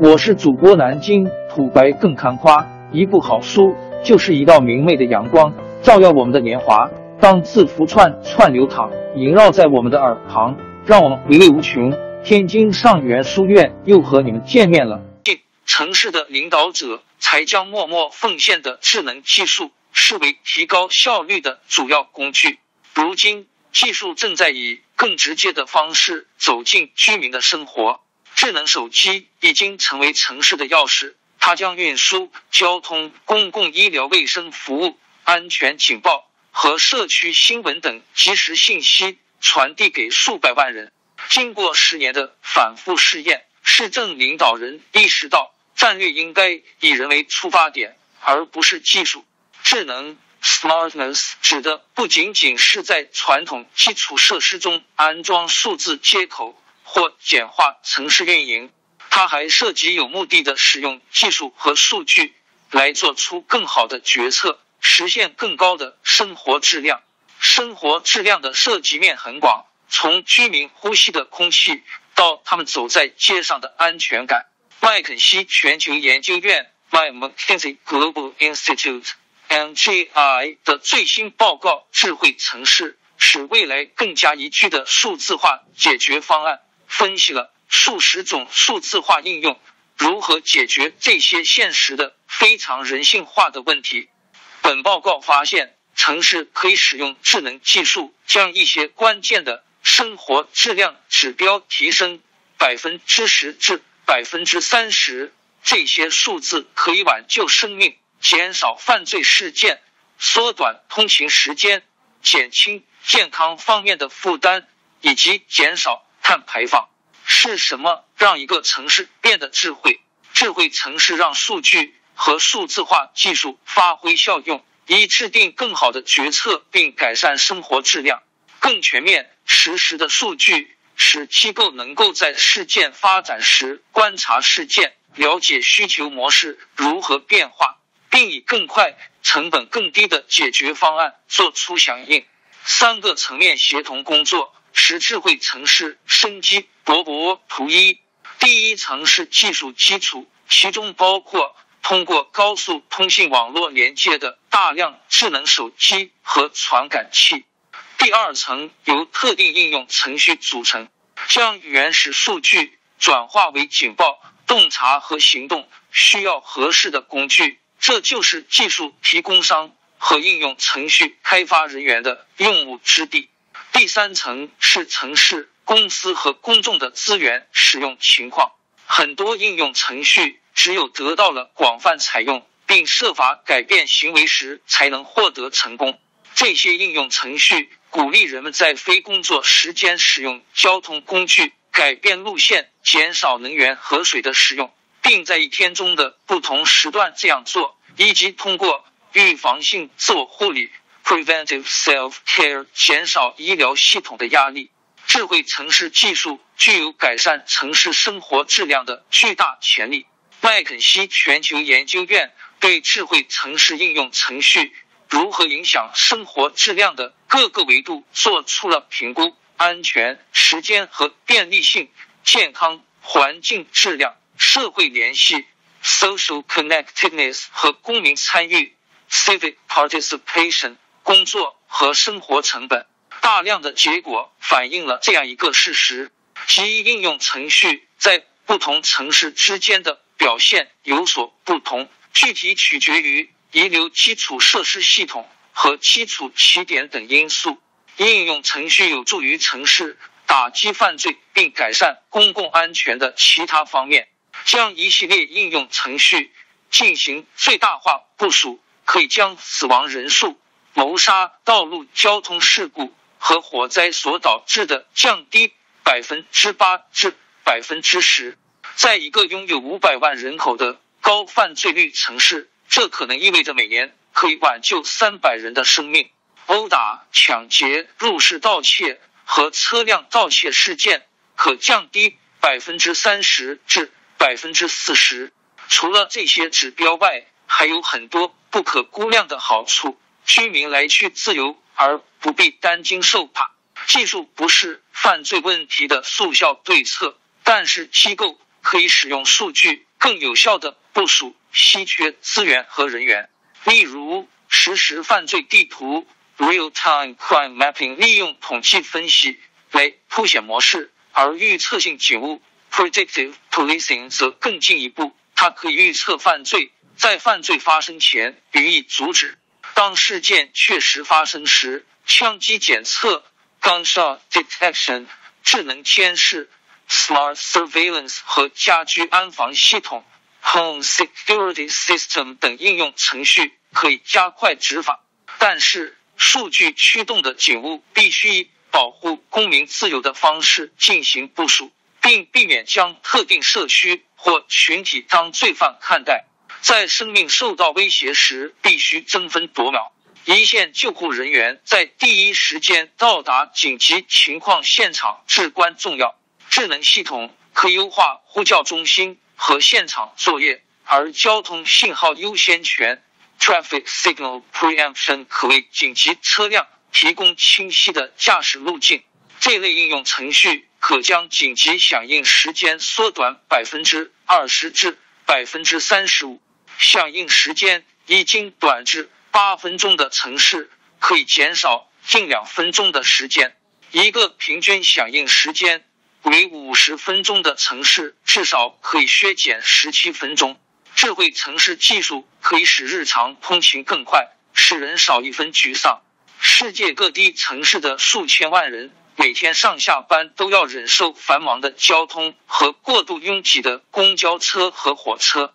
我是主播南京土白更看花，一部好书就是一道明媚的阳光，照耀我们的年华。当字符串串流淌，萦绕在我们的耳旁，让我们回味无穷。天津上元书院又和你们见面了。城市的领导者才将默默奉献的智能技术视为提高效率的主要工具。如今，技术正在以更直接的方式走进居民的生活。智能手机已经成为城市的钥匙，它将运输、交通、公共医疗卫生服务、安全警报和社区新闻等即时信息传递给数百万人。经过十年的反复试验，市政领导人意识到，战略应该以人为出发点，而不是技术。智能 （smartness） 指的不仅仅是在传统基础设施中安装数字接口或简化城市运营，它还涉及有目的的使用技术和数据来做出更好的决策，实现更高的生活质量。生活质量的涉及面很广。从居民呼吸的空气到他们走在街上的安全感，麦肯锡全球研究院 （McKinsey Global Institute，MGI） 的最新报告《智慧城市使未来更加宜居的数字化解决方案》分析了数十种数字化应用如何解决这些现实的非常人性化的问题。本报告发现，城市可以使用智能技术将一些关键的。生活质量指标提升百分之十至百分之三十，这些数字可以挽救生命、减少犯罪事件、缩短通勤时间、减轻健康方面的负担以及减少碳排放。是什么让一个城市变得智慧？智慧城市让数据和数字化技术发挥效用，以制定更好的决策并改善生活质量。更全面、实时的数据使机构能够在事件发展时观察事件，了解需求模式如何变化，并以更快、成本更低的解决方案做出响应。三个层面协同工作使智慧城市生机勃勃。图一，第一层是技术基础，其中包括通过高速通信网络连接的大量智能手机和传感器。第二层由特定应用程序组成，将原始数据转化为警报、洞察和行动需要合适的工具，这就是技术提供商和应用程序开发人员的用武之地。第三层是城市、公司和公众的资源使用情况。很多应用程序只有得到了广泛采用，并设法改变行为时，才能获得成功。这些应用程序鼓励人们在非工作时间使用交通工具，改变路线，减少能源和水的使用，并在一天中的不同时段这样做，以及通过预防性自我护理 （preventive self-care） 减少医疗系统的压力。智慧城市技术具有改善城市生活质量的巨大潜力。麦肯锡全球研究院对智慧城市应用程序。如何影响生活质量的各个维度做出了评估：安全、时间和便利性、健康、环境质量、社会联系 （social connectedness） 和公民参与 （civic participation）、工作和生活成本。大量的结果反映了这样一个事实：即应用程序在不同城市之间的表现有所不同，具体取决于。遗留基础设施系统和基础起点等因素，应用程序有助于城市打击犯罪并改善公共安全的其他方面。将一系列应用程序进行最大化部署，可以将死亡人数、谋杀、道路交通事故和火灾所导致的降低百分之八至百分之十。在一个拥有五百万人口的高犯罪率城市。这可能意味着每年可以挽救三百人的生命。殴打、抢劫、入室盗窃和车辆盗窃事件可降低百分之三十至百分之四十。除了这些指标外，还有很多不可估量的好处。居民来去自由，而不必担惊受怕。技术不是犯罪问题的速效对策，但是机构可以使用数据更有效的部署稀缺资源和人员，例如实时犯罪地图 （real-time crime mapping） 利用统计分析来凸显模式，而预测性警务 （predictive policing） 则更进一步，它可以预测犯罪，在犯罪发生前予以阻止。当事件确实发生时，枪击检测 （gunshot detection）、智能监视 （smart surveillance） 和家居安防系统 （home security system） 等应用程序可以加快执法。但是，数据驱动的警务必须以保护公民自由的方式进行部署，并避免将特定社区或群体当罪犯看待。在生命受到威胁时，必须争分夺秒。一线救护人员在第一时间到达紧急情况现场至关重要。智能系统可优化呼叫中心和现场作业，而交通信号优先权 （Traffic Signal Preemption） 可为紧急车辆提供清晰的驾驶路径。这类应用程序可将紧急响应时间缩短百分之二十至百分之三十五。响应时间已经短至八分钟的城市，可以减少近两分钟的时间。一个平均响应时间为五十分钟的城市，至少可以削减十七分钟。智慧城市技术可以使日常通勤更快，使人少一分沮丧。世界各地城市的数千万人每天上下班都要忍受繁忙的交通和过度拥挤的公交车和火车。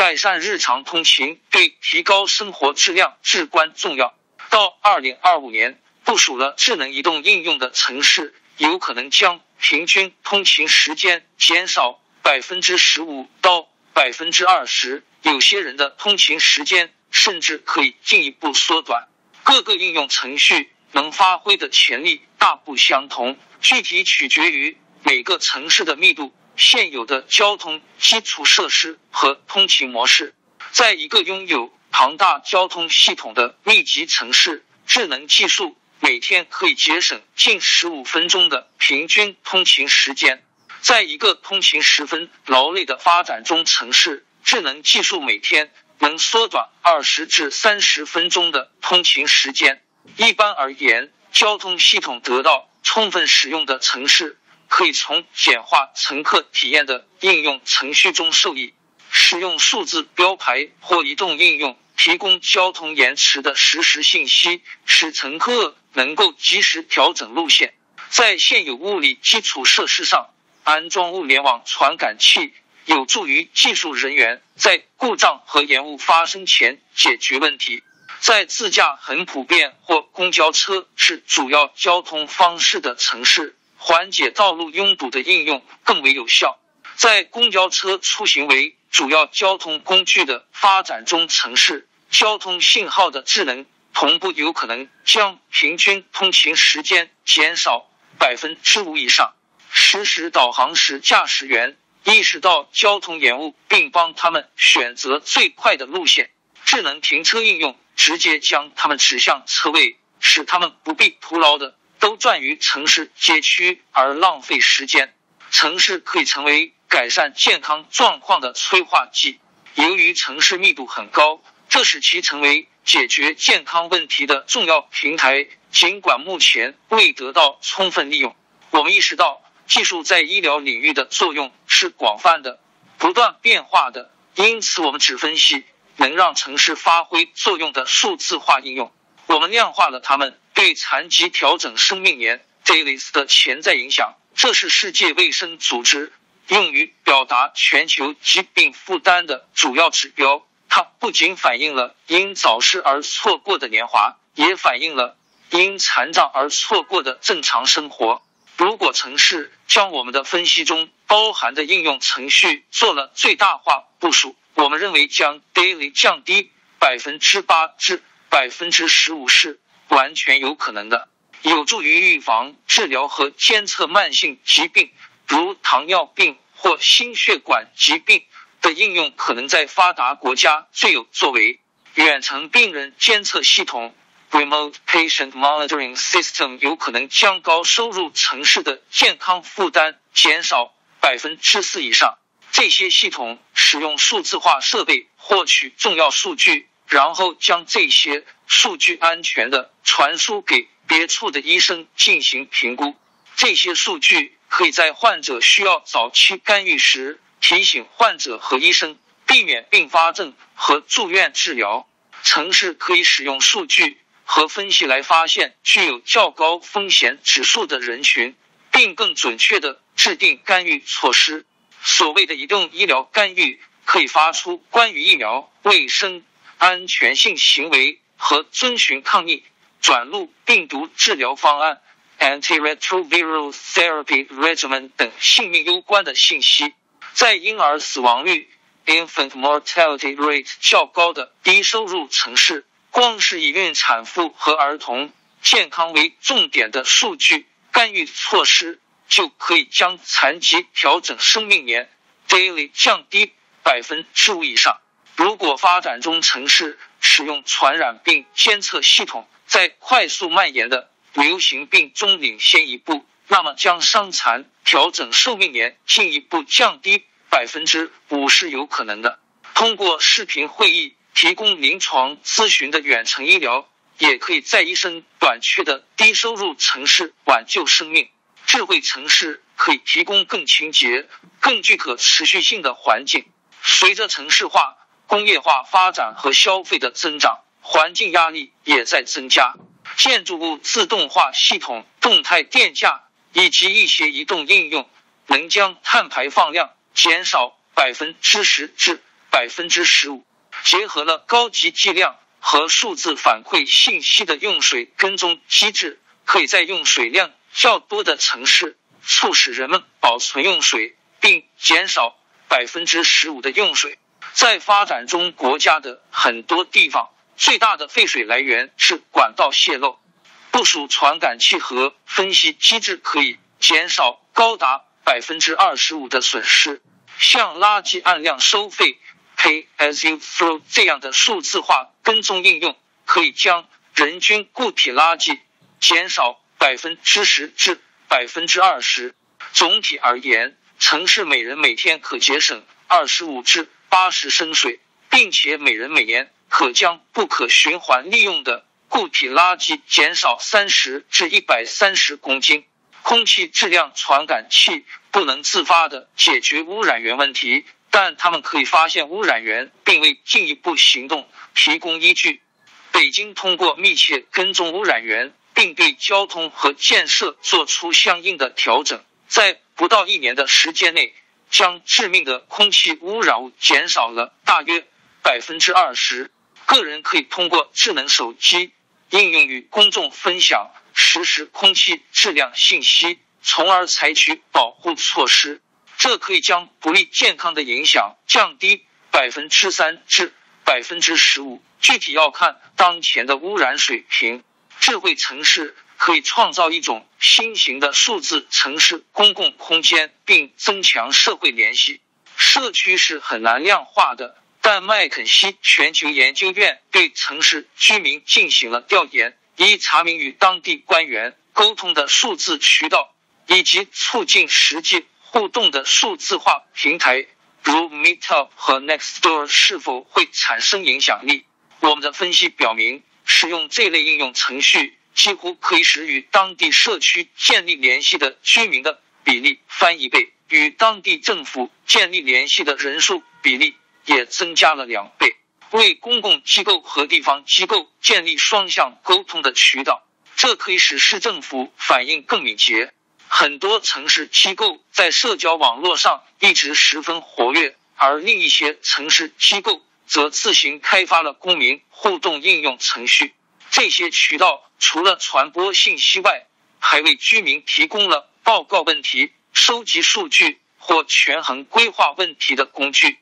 改善日常通勤对提高生活质量至关重要。到二零二五年，部署了智能移动应用的城市有可能将平均通勤时间减少百分之十五到百分之二十，有些人的通勤时间甚至可以进一步缩短。各个应用程序能发挥的潜力大不相同，具体取决于每个城市的密度。现有的交通基础设施和通勤模式，在一个拥有庞大交通系统的密集城市，智能技术每天可以节省近十五分钟的平均通勤时间。在一个通勤十分劳累的发展中城市，智能技术每天能缩短二十至三十分钟的通勤时间。一般而言，交通系统得到充分使用的城市。可以从简化乘客体验的应用程序中受益，使用数字标牌或移动应用提供交通延迟的实时信息，使乘客能够及时调整路线。在现有物理基础设施上安装物联网传感器，有助于技术人员在故障和延误发生前解决问题。在自驾很普遍或公交车是主要交通方式的城市。缓解道路拥堵的应用更为有效。在公交车出行为主要交通工具的发展中，城市交通信号的智能同步有可能将平均通勤时间减少百分之五以上。实时导航时，驾驶员意识到交通延误，并帮他们选择最快的路线。智能停车应用直接将他们指向车位，使他们不必徒劳的。都转于城市街区而浪费时间，城市可以成为改善健康状况的催化剂。由于城市密度很高，这使其成为解决健康问题的重要平台。尽管目前未得到充分利用，我们意识到技术在医疗领域的作用是广泛的、不断变化的。因此，我们只分析能让城市发挥作用的数字化应用。我们量化了它们。对残疾调整生命年 dailys 的潜在影响，这是世界卫生组织用于表达全球疾病负担的主要指标。它不仅反映了因早逝而错过的年华，也反映了因残障而错过的正常生活。如果城市将我们的分析中包含的应用程序做了最大化部署，我们认为将 daily 降低百分之八至百分之十五是。完全有可能的，有助于预防、治疗和监测慢性疾病，如糖尿病或心血管疾病的应用，可能在发达国家最有作为。远程病人监测系统 （Remote Patient Monitoring System） 有可能将高收入城市的健康负担减少百分之四以上。这些系统使用数字化设备获取重要数据，然后将这些数据安全的传输给别处的医生进行评估。这些数据可以在患者需要早期干预时提醒患者和医生，避免并发症和住院治疗。城市可以使用数据和分析来发现具有较高风险指数的人群，并更准确的制定干预措施。所谓的移动医疗干预可以发出关于疫苗卫生安全性行为和遵循抗疫转录病毒治疗方案 （antiretroviral therapy regimen） 等性命攸关的信息。在婴儿死亡率 （infant mortality rate） 较高的低收入城市，光是以孕产妇和儿童健康为重点的数据干预措施。就可以将残疾调整生命年 daily 降低百分之五以上。如果发展中城市使用传染病监测系统，在快速蔓延的流行病中领先一步，那么将伤残调整寿命年进一步降低百分之五是有可能的。通过视频会议提供临床咨询的远程医疗，也可以在医生短缺的低收入城市挽救生命。智慧城市可以提供更清洁、更具可持续性的环境。随着城市化、工业化发展和消费的增长，环境压力也在增加。建筑物自动化系统、动态电价以及一些移动应用，能将碳排放量减少百分之十至百分之十五。结合了高级计量和数字反馈信息的用水跟踪机制，可以在用水量。较多的城市促使人们保存用水，并减少百分之十五的用水。在发展中国家的很多地方，最大的废水来源是管道泄漏。部署传感器和分析机制可以减少高达百分之二十五的损失。像垃圾按量收费 （Pay as you throw） 这样的数字化跟踪应用，可以将人均固体垃圾减少。百分之十至百分之二十。总体而言，城市每人每天可节省二十五至八十升水，并且每人每年可将不可循环利用的固体垃圾减少三十至一百三十公斤。空气质量传感器不能自发的解决污染源问题，但他们可以发现污染源，并为进一步行动提供依据。北京通过密切跟踪污染源。并对交通和建设做出相应的调整，在不到一年的时间内，将致命的空气污染物减少了大约百分之二十。个人可以通过智能手机应用与公众分享实时空气质量信息，从而采取保护措施。这可以将不利健康的影响降低百分之三至百分之十五，具体要看当前的污染水平。智慧城市可以创造一种新型的数字城市公共空间，并增强社会联系。社区是很难量化的，但麦肯锡全球研究院对城市居民进行了调研，以查明与当地官员沟通的数字渠道，以及促进实际互动的数字化平台，如 Meetup 和 Nextdoor 是否会产生影响力。我们的分析表明。使用这类应用程序，几乎可以使与当地社区建立联系的居民的比例翻一倍，与当地政府建立联系的人数比例也增加了两倍。为公共机构和地方机构建立双向沟通的渠道，这可以使市政府反应更敏捷。很多城市机构在社交网络上一直十分活跃，而另一些城市机构。则自行开发了公民互动应用程序。这些渠道除了传播信息外，还为居民提供了报告问题、收集数据或权衡规划问题的工具。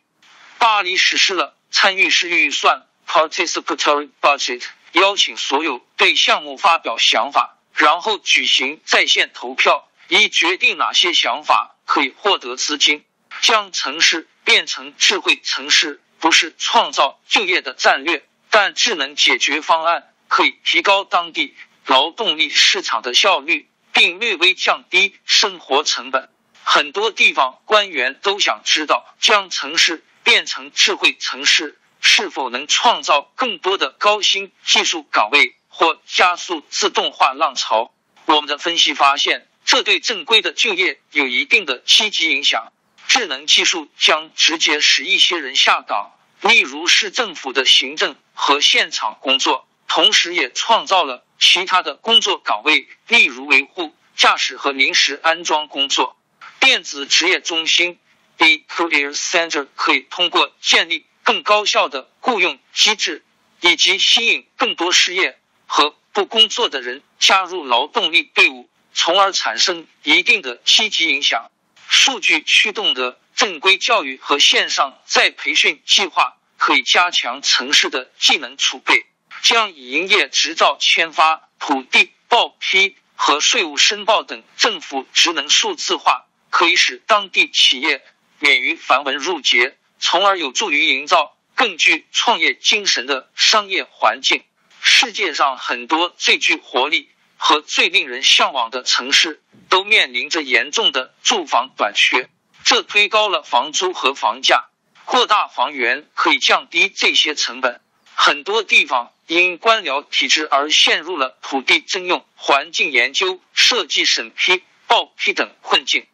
巴黎实施了参与式预算 （participatory budget），邀请所有对项目发表想法，然后举行在线投票，以决定哪些想法可以获得资金，将城市变成智慧城市。不是创造就业的战略，但智能解决方案可以提高当地劳动力市场的效率，并略微降低生活成本。很多地方官员都想知道，将城市变成智慧城市是否能创造更多的高新技术岗位，或加速自动化浪潮。我们的分析发现，这对正规的就业有一定的积极影响。智能技术将直接使一些人下岗，例如市政府的行政和现场工作，同时也创造了其他的工作岗位，例如维护、驾驶和临时安装工作。电子职业中心 （e Career Center） 可以通过建立更高效的雇佣机制，以及吸引更多失业和不工作的人加入劳动力队伍，从而产生一定的积极影响。数据驱动的正规教育和线上再培训计划可以加强城市的技能储备，将营业执照签发、土地报批和税务申报等政府职能数字化。可以使当地企业免于繁文缛节，从而有助于营造更具创业精神的商业环境。世界上很多最具活力和最令人向往的城市都面临着严重的住房短缺，这推高了房租和房价。扩大房源可以降低这些成本。很多地方因官僚体制而陷入了土地征用、环境研究、设计审批、报批等困境。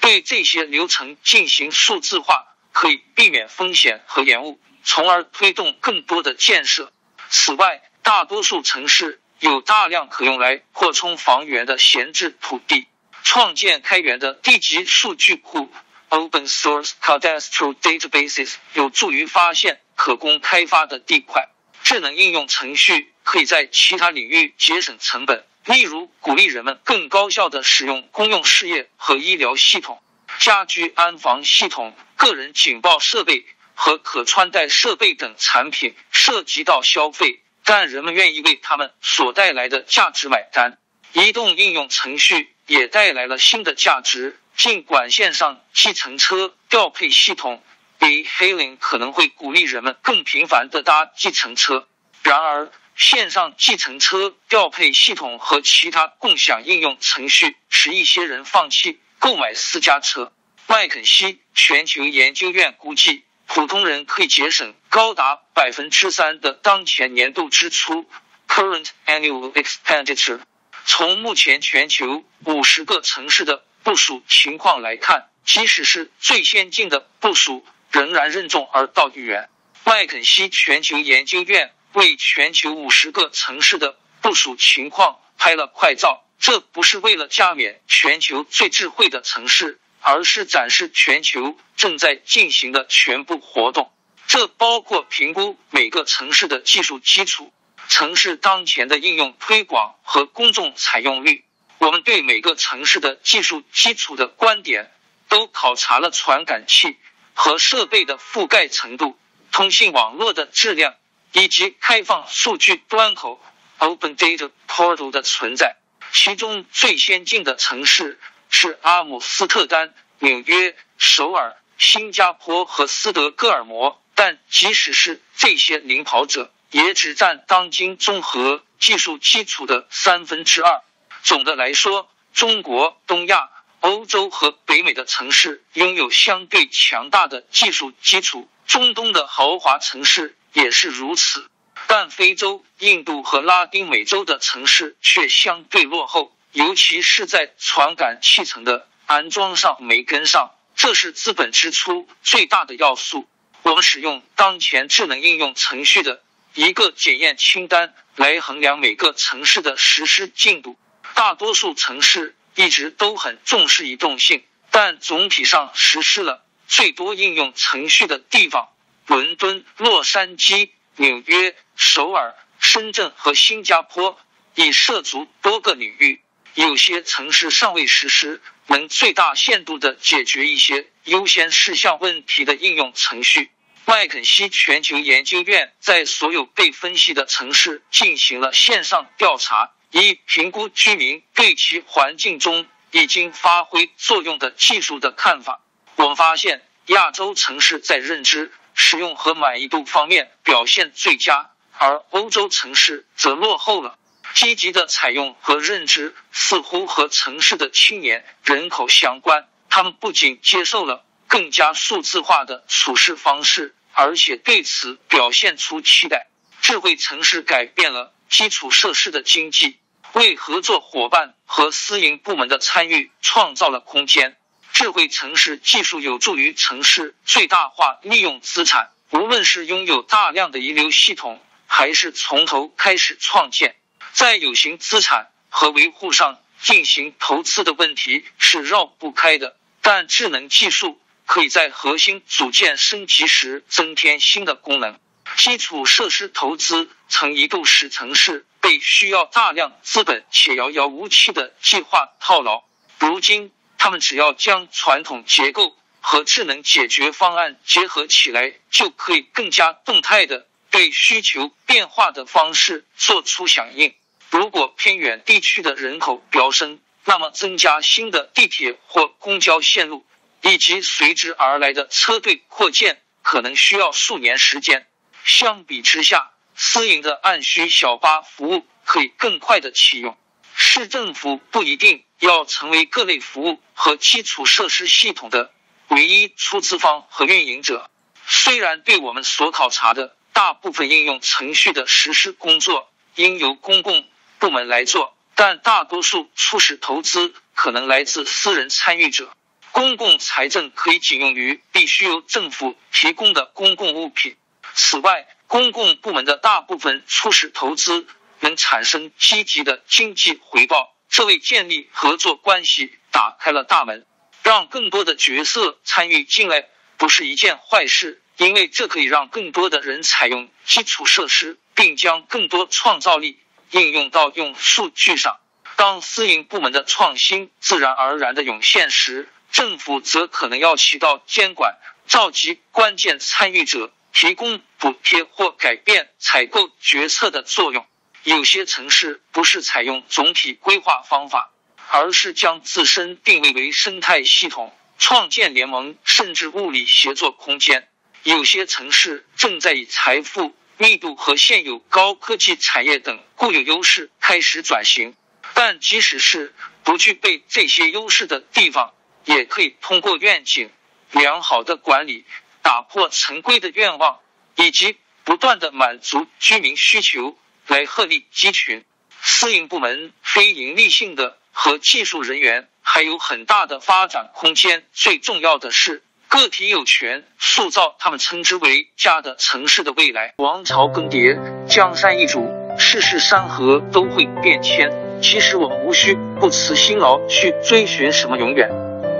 对这些流程进行数字化，可以避免风险和延误，从而推动更多的建设。此外，大多数城市有大量可用来扩充房源的闲置土地，创建开源的地级数据库 （Open Source Cadastral Databases） 有助于发现可供开发的地块。智能应用程序可以在其他领域节省成本。例如，鼓励人们更高效的使用公用事业和医疗系统、家居安防系统、个人警报设备和可穿戴设备等产品，涉及到消费，但人们愿意为他们所带来的价值买单。移动应用程序也带来了新的价值，尽管线上计程车调配系统 e-hailing 可能会鼓励人们更频繁的搭计程车，然而。线上计程车调配系统和其他共享应用程序使一些人放弃购买私家车。麦肯锡全球研究院估计，普通人可以节省高达百分之三的当前年度支出 （Current Annual Expenditure）。从目前全球五十个城市的部署情况来看，即使是最先进的部署，仍然任重而道远。麦肯锡全球研究院。为全球五十个城市的部署情况拍了快照，这不是为了加冕全球最智慧的城市，而是展示全球正在进行的全部活动。这包括评估每个城市的技术基础、城市当前的应用推广和公众采用率。我们对每个城市的技术基础的观点都考察了传感器和设备的覆盖程度、通信网络的质量。以及开放数据端口 （Open Data Portal） 的存在，其中最先进的城市是阿姆斯特丹、纽约、首尔、新加坡和斯德哥尔摩。但即使是这些领跑者，也只占当今综合技术基础的三分之二。总的来说，中国、东亚、欧洲和北美的城市拥有相对强大的技术基础，中东的豪华城市。也是如此，但非洲、印度和拉丁美洲的城市却相对落后，尤其是在传感器层的安装上没跟上，这是资本支出最大的要素。我们使用当前智能应用程序的一个检验清单来衡量每个城市的实施进度。大多数城市一直都很重视移动性，但总体上实施了最多应用程序的地方。伦敦、洛杉矶、纽约、首尔、深圳和新加坡已涉足多个领域。有些城市尚未实施能最大限度的解决一些优先事项问题的应用程序。麦肯锡全球研究院在所有被分析的城市进行了线上调查，一评估居民对其环境中已经发挥作用的技术的看法。我们发现，亚洲城市在认知。使用和满意度方面表现最佳，而欧洲城市则落后了。积极的采用和认知似乎和城市的青年人口相关。他们不仅接受了更加数字化的处事方式，而且对此表现出期待。智慧城市改变了基础设施的经济，为合作伙伴和私营部门的参与创造了空间。智慧城市技术有助于城市最大化利用资产，无论是拥有大量的遗留系统，还是从头开始创建，在有形资产和维护上进行投资的问题是绕不开的。但智能技术可以在核心组件升级时增添新的功能。基础设施投资曾一度使城市被需要大量资本且遥遥无期的计划套牢，如今。他们只要将传统结构和智能解决方案结合起来，就可以更加动态的对需求变化的方式做出响应。如果偏远地区的人口飙升，那么增加新的地铁或公交线路以及随之而来的车队扩建，可能需要数年时间。相比之下，私营的按需小巴服务可以更快的启用。市政府不一定要成为各类服务和基础设施系统的唯一出资方和运营者。虽然对我们所考察的大部分应用程序的实施工作应由公共部门来做，但大多数初始投资可能来自私人参与者。公共财政可以仅用于必须由政府提供的公共物品。此外，公共部门的大部分初始投资。能产生积极的经济回报，这为建立合作关系打开了大门。让更多的角色参与进来不是一件坏事，因为这可以让更多的人采用基础设施，并将更多创造力应用到用数据上。当私营部门的创新自然而然的涌现时，政府则可能要起到监管、召集关键参与者、提供补贴或改变采购决策的作用。有些城市不是采用总体规划方法，而是将自身定位为生态系统，创建联盟甚至物理协作空间。有些城市正在以财富密度和现有高科技产业等固有优势开始转型。但即使是不具备这些优势的地方，也可以通过愿景、良好的管理、打破陈规的愿望，以及不断的满足居民需求。来鹤立鸡群，私营部门、非盈利性的和技术人员还有很大的发展空间。最重要的是，个体有权塑造他们称之为家的城市的未来。王朝更迭，江山易主，世事山河都会变迁。其实我们无需不辞辛劳去追寻什么永远，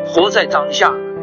活在当下，